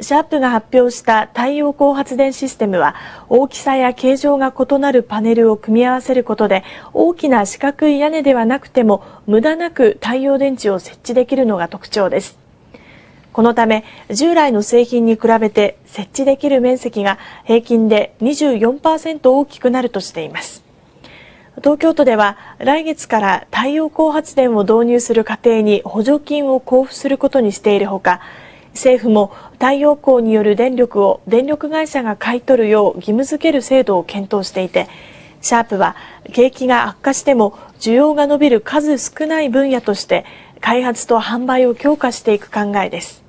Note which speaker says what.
Speaker 1: シャープが発表した太陽光発電システムは大きさや形状が異なるパネルを組み合わせることで大きな四角い屋根ではなくても無駄なく太陽電池を設置できるのが特徴です。このため従来の製品に比べて設置できる面積が平均で24%大きくなるとしています。東京都では来月から太陽光発電を導入する家庭に補助金を交付することにしているほか政府も太陽光による電力を電力会社が買い取るよう義務付ける制度を検討していてシャープは景気が悪化しても需要が伸びる数少ない分野として開発と販売を強化していく考えです。